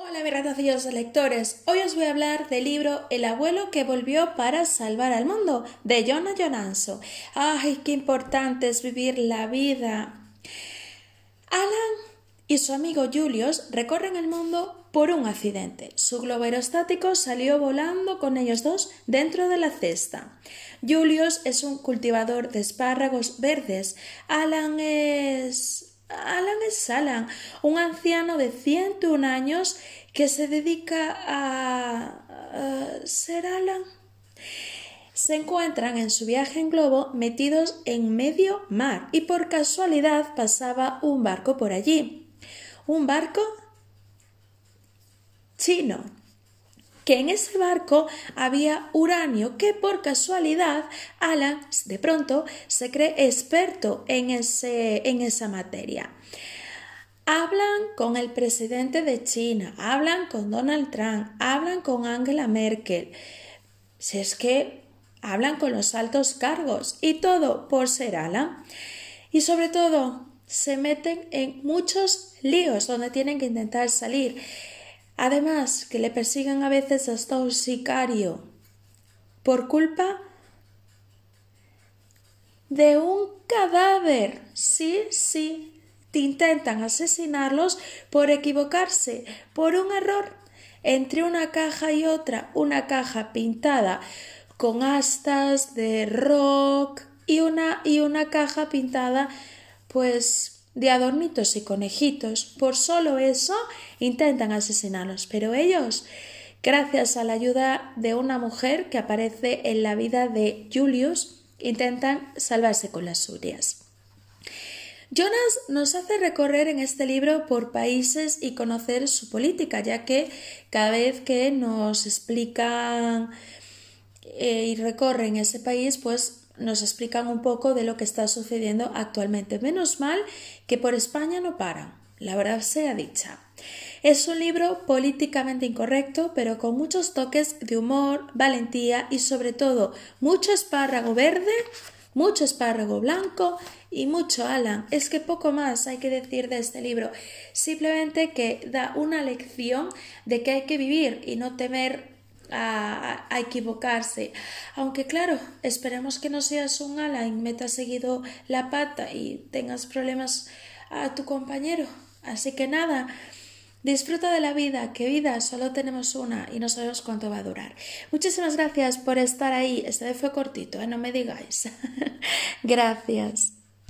Hola mis lectores, hoy os voy a hablar del libro El abuelo que volvió para salvar al mundo de Jonah Jonanso. ¡Ay, qué importante es vivir la vida! Alan y su amigo Julius recorren el mundo por un accidente. Su globo aerostático salió volando con ellos dos dentro de la cesta. Julius es un cultivador de espárragos verdes. Alan es Alan es Alan, un anciano de 101 años que se dedica a, ser Alan. Se encuentran en su viaje en globo metidos en medio mar y por casualidad pasaba un barco por allí. Un barco chino que en ese barco había uranio que por casualidad Alan de pronto se cree experto en, ese, en esa materia. Hablan con el presidente de China, hablan con Donald Trump, hablan con Angela Merkel. Si es que hablan con los altos cargos y todo por ser Alan. Y sobre todo, se meten en muchos líos donde tienen que intentar salir. Además, que le persigan a veces hasta un sicario por culpa de un cadáver. Sí, sí, intentan asesinarlos por equivocarse, por un error. Entre una caja y otra, una caja pintada con astas de rock y una, y una caja pintada pues de adornitos y conejitos. Por solo eso intentan asesinarlos, pero ellos, gracias a la ayuda de una mujer que aparece en la vida de Julius, intentan salvarse con las suyas. Jonas nos hace recorrer en este libro por países y conocer su política, ya que cada vez que nos explican eh, y recorren ese país, pues nos explican un poco de lo que está sucediendo actualmente. Menos mal que por España no paran, la verdad sea dicha. Es un libro políticamente incorrecto, pero con muchos toques de humor, valentía y sobre todo mucho espárrago verde, mucho espárrago blanco y mucho Alan. Es que poco más hay que decir de este libro, simplemente que da una lección de que hay que vivir y no temer a, equivocarse. Aunque claro, esperemos que no seas un ala y metas seguido la pata y tengas problemas a tu compañero. Así que nada, disfruta de la vida, que vida solo tenemos una y no sabemos cuánto va a durar. Muchísimas gracias por estar ahí. Este fue cortito, ¿eh? no me digáis. gracias.